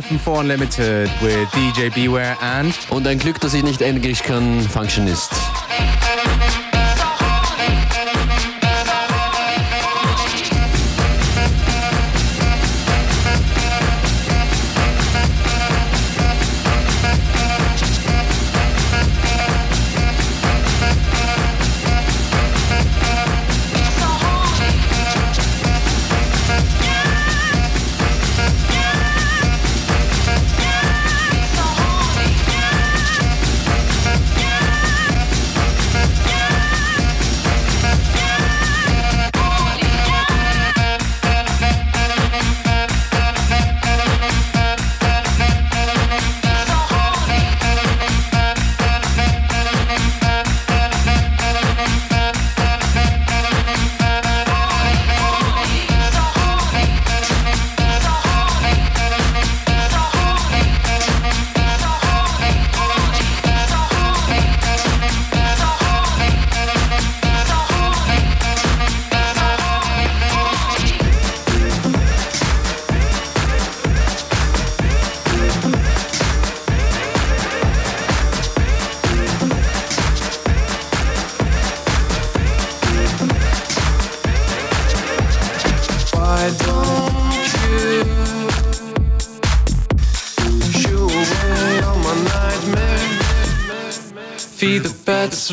Bones Blow on FM4 Unlimited with DJ Beware and. Und ein Glück, dass ich nicht Englisch kann, Functionist.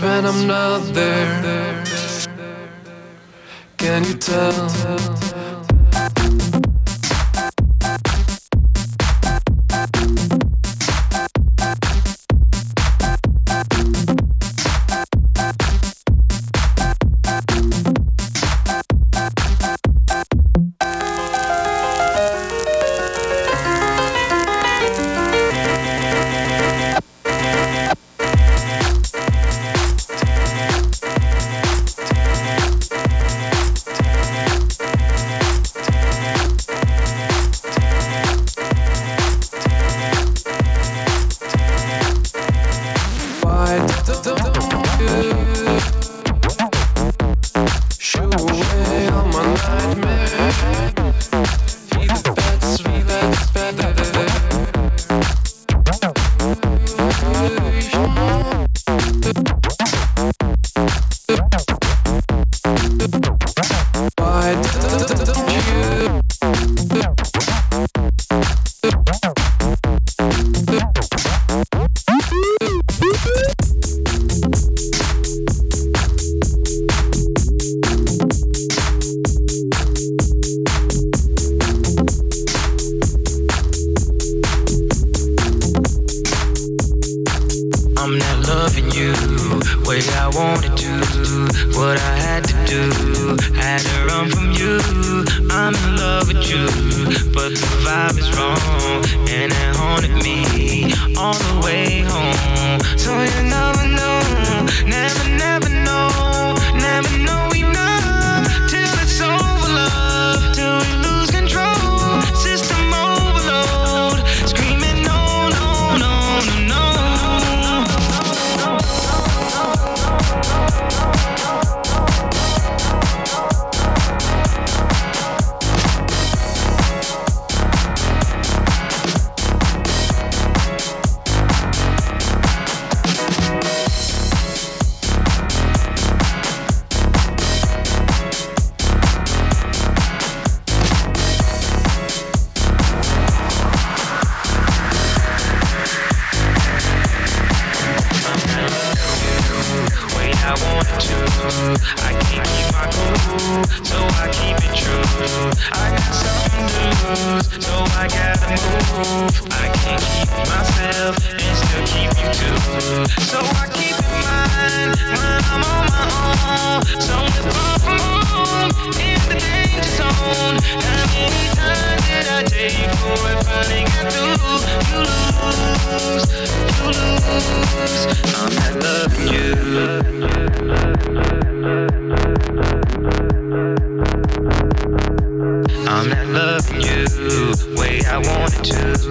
When I'm not there. Can you tell? I'm not loving you way I wanted to.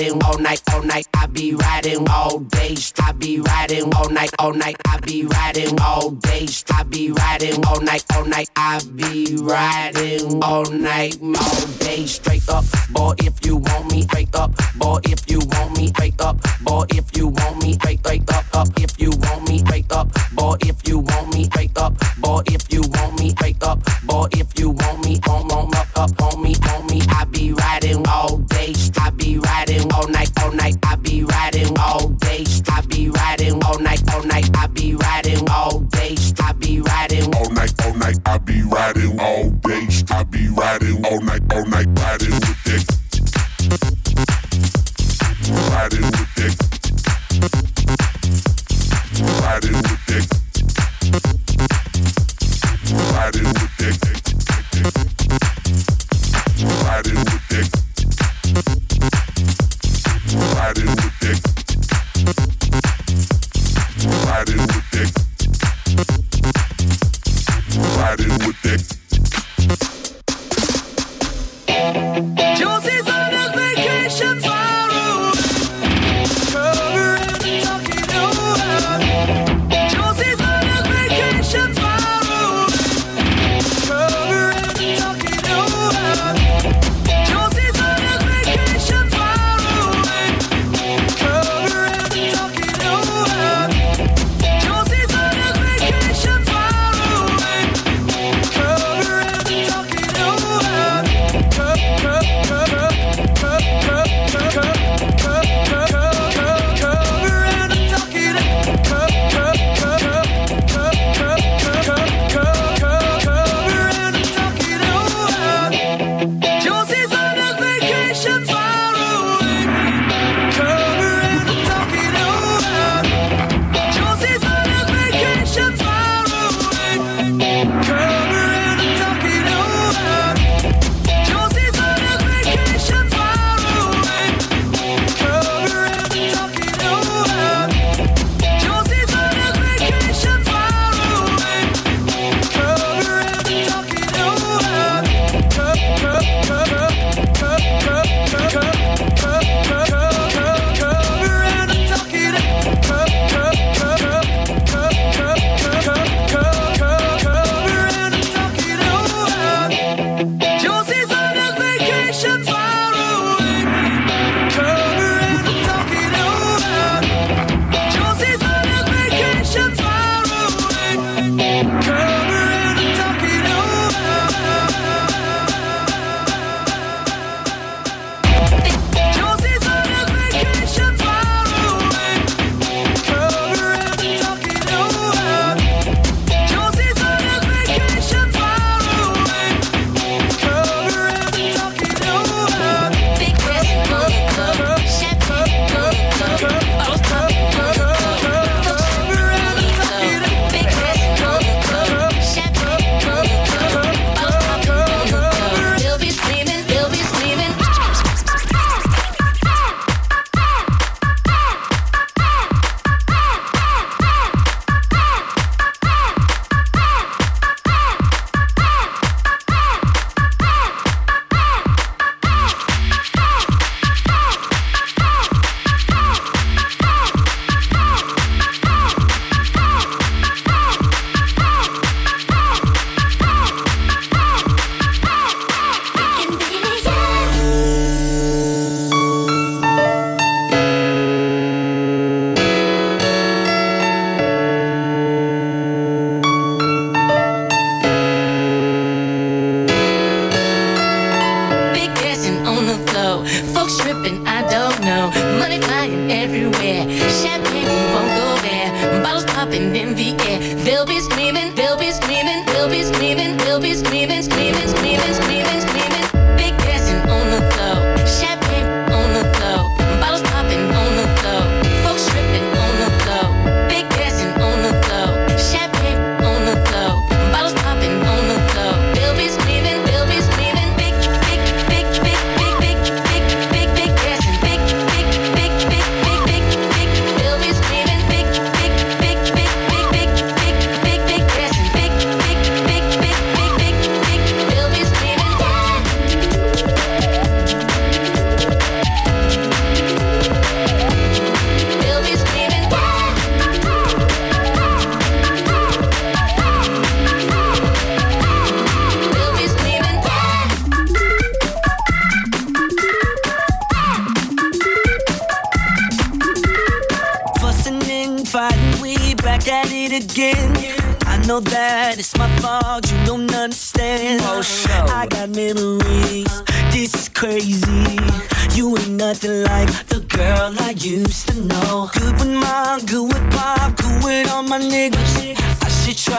riding all night, all night. I be riding all day. I be riding all night, all night. I be riding all day. I be riding all night, all night. I be riding all night, all day. Straight up, boy, if you want me, break up, boy, if you want me, break up, boy, if you want me, break break up, up. If you want me, break up, boy, if you want me, break up, boy, if you want me, straight up, boy, if you want me, home, home, up, up, on me, on me. I be riding all day. I be riding all night, all night. I be riding all day. I be riding all night, all night. I be riding all day. I be riding all night, all night. I be riding all day. I be riding all night, all night.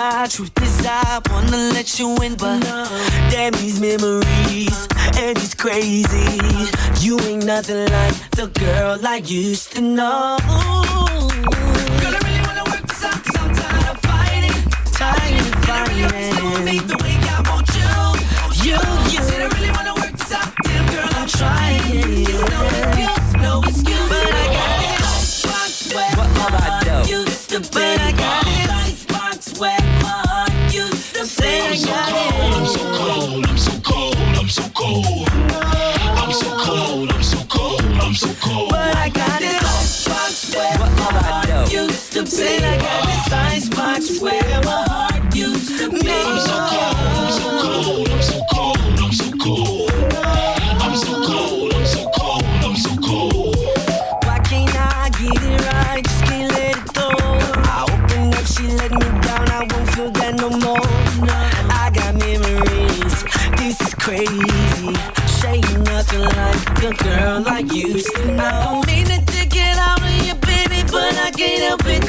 Truth is, I wanna let you in, but no. damn these memories, and it's crazy. You ain't nothing like the girl I used to know. Girl, I really wanna work this out, I'm tired. Tired I the way I want you. You, you. Said I really wanna work this out, damn girl, I'm trying. You know to be. I got the science box where my heart used to be. I'm so cold, I'm so cold, I'm so cold, I'm so cold. I'm so cold, I'm so cold, Why can't I get it right? Just can't let it go. I opened up, she let me down. I won't feel that no more. I got memories. This is crazy. Shade nothing like the girl I used to know.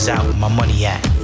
is out. Where my money at?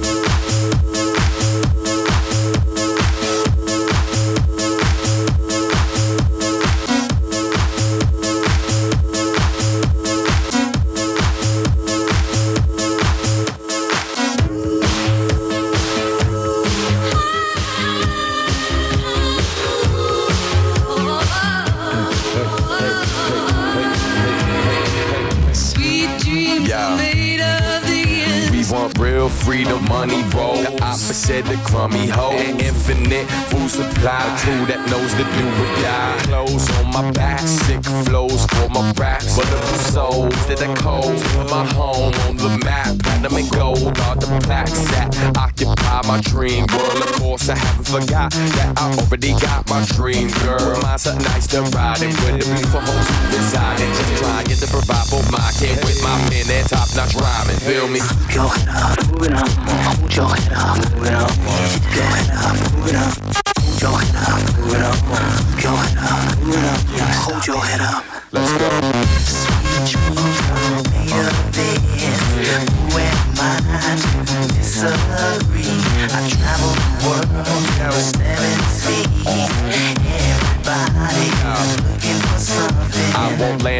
That cold. My home on the map. Platinum and gold are the plaques that occupy my dream world. Of course, I haven't forgot that I already got my dream girl. Mine's something nice to ride it with. The beautiful homes in. Just trying to provide for my kid with my pen and top notch rhyming. Feel me? Your head up, move it up, hold your head up, move it up. Head up, move it up. Hold your head up, move it up. Your head up, move it up. Hold your head up. Let's go.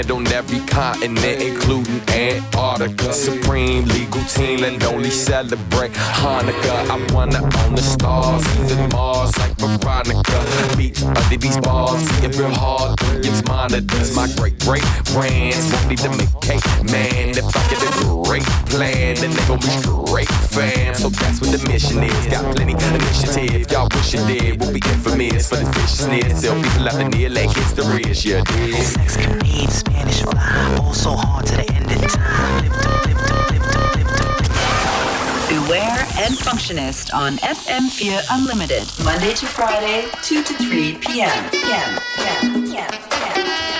Won't on every continent, including Antarctica. Supreme legal team and only celebrate Hanukkah. I wanna own the stars, even Mars, like Veronica. Beats under these bars, it real hard. Billions monitors, my great great brands won't need to make cake, man. If I get a great plan, then they gon' be straight fam. So that's what the mission is. Got plenty of initiative, y'all wish you did. We'll be infamous for the viciousness. Still people out near like history is yeah, dude. Sex can Spanish fly, also hard to the end of time. Lift up, lift up, lift up, lift up. Beware and Functionist on FM4 Unlimited. Monday to Friday, 2 to 3 p.m. PM. PM. PM. PM.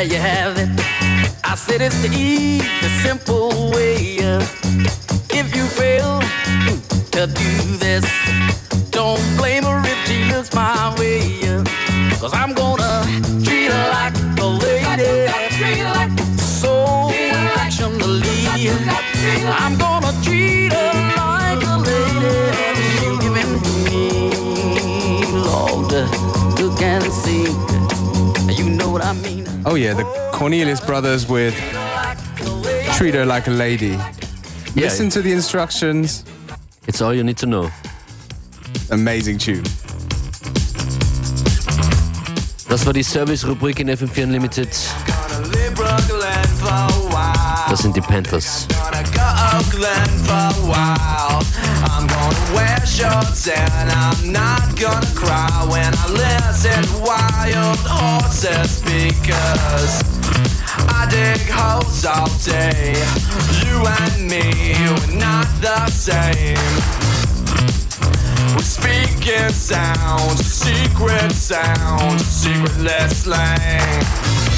there you have it. I said it's the easy, simple way. If you fail to do this, don't blame her if she looks my way. Cause I'm gonna Oh yeah, the Cornelius brothers with Treat Her Like a Lady. Yeah. Listen to the instructions. It's all you need to know. Amazing tune. Das war die Service-Rubrik in FM4 Unlimited. Das sind die Panthers wear shorts and I'm not gonna cry when I listen wild horses because I dig holes all day. You and me, we're not the same. We speak in sound, secret sound, secretless slang.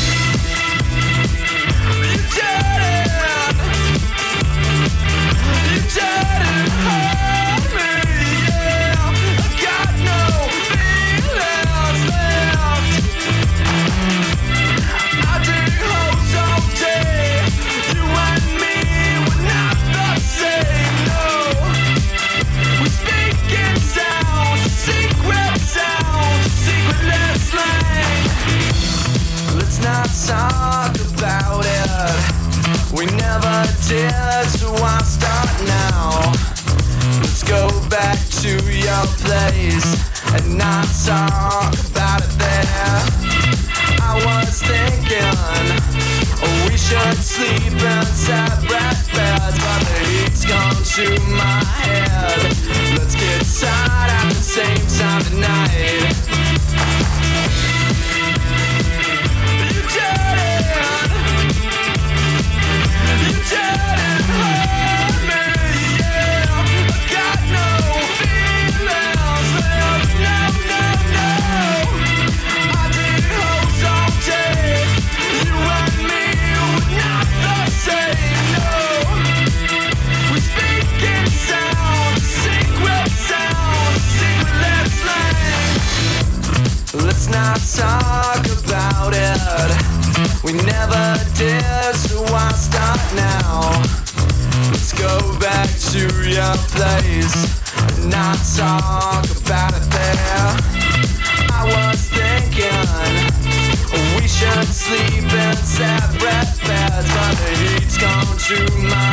sleep in separate beds, but the heat's gone too much.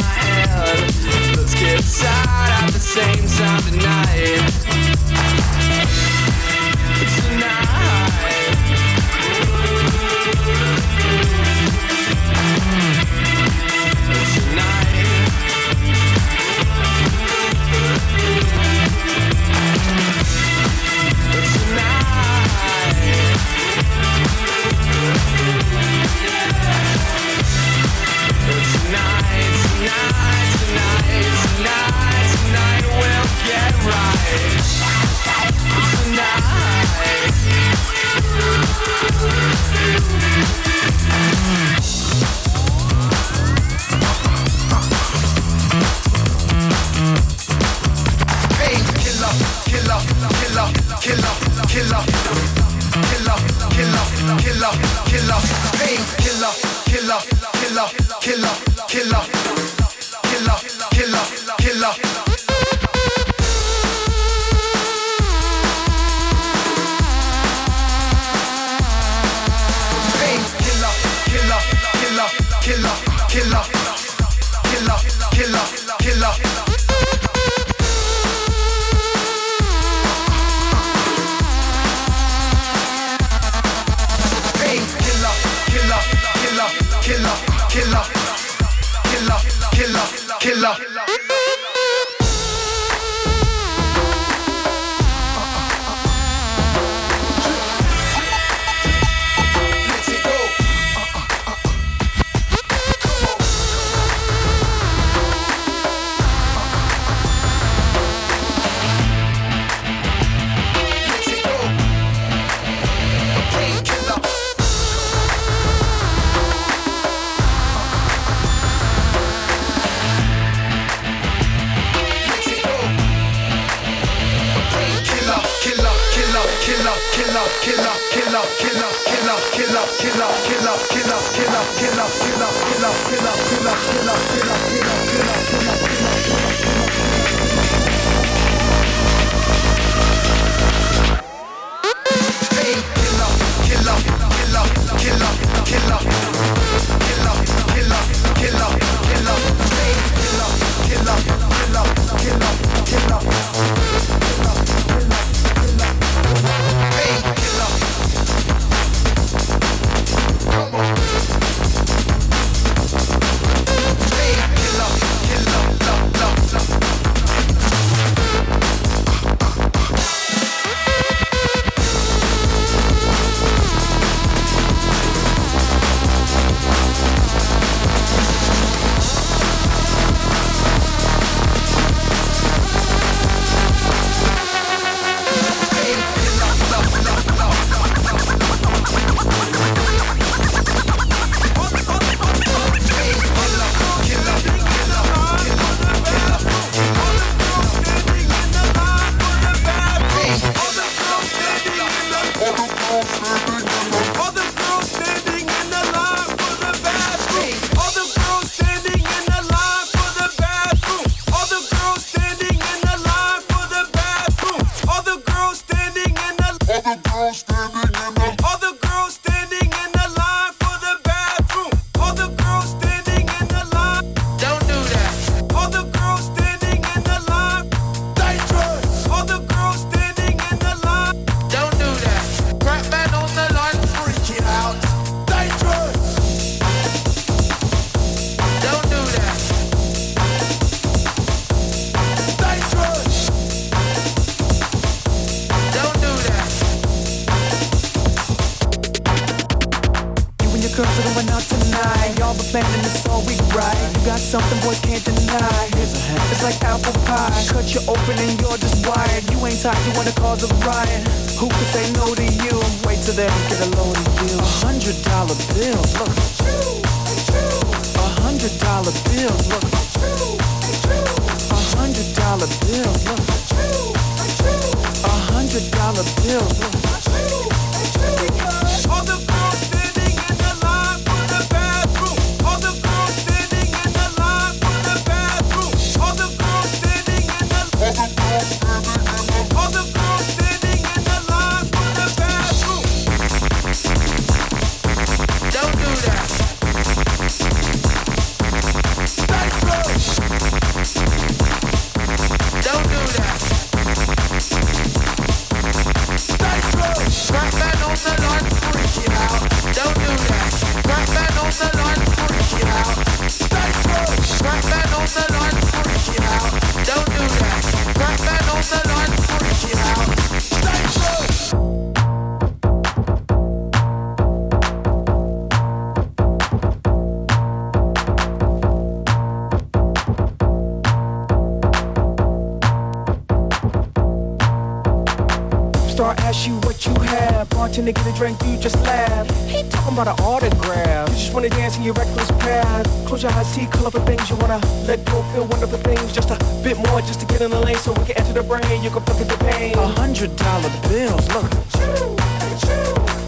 your reckless path. Close your eyes, see color for things you wanna let go, feel wonderful things. Just a bit more, just to get in the lane, so we can enter the brain. You can fuck with the pain. A hundred dollar bills, look.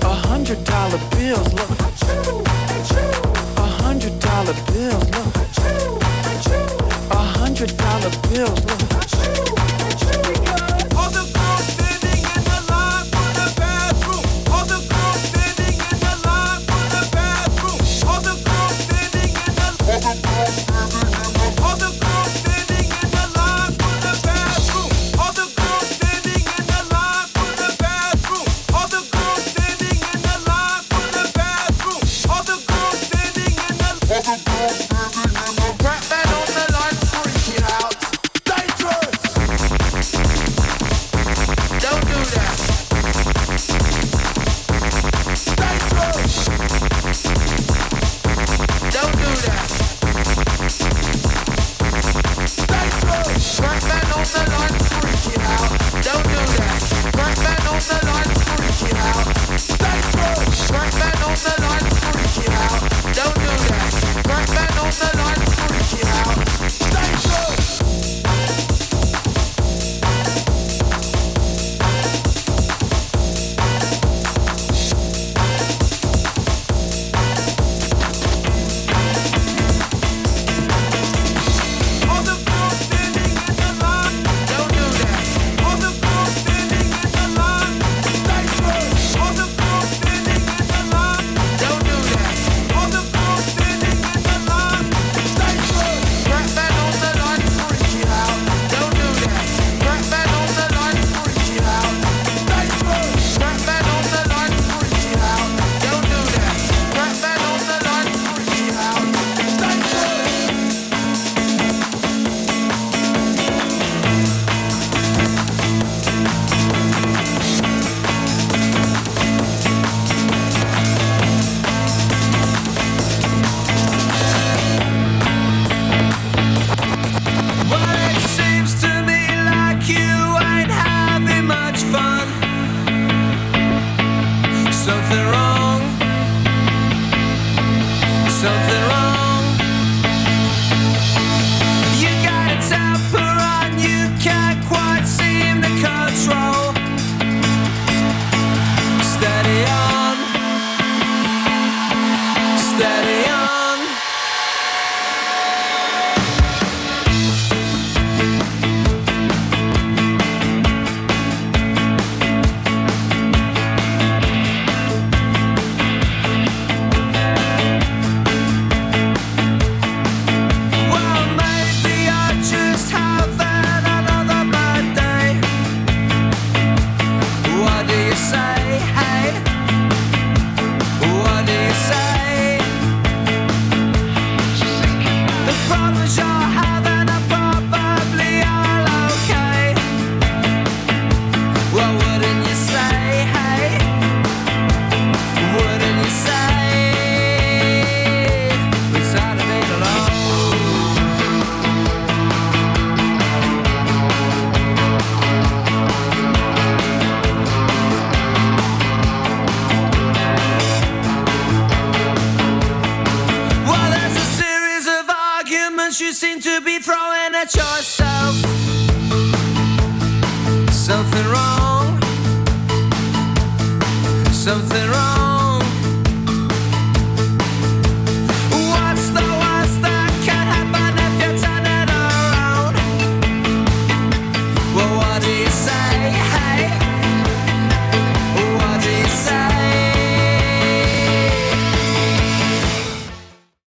A hundred dollar bills, look. A hundred dollar bills, look. A hundred dollar bills, look.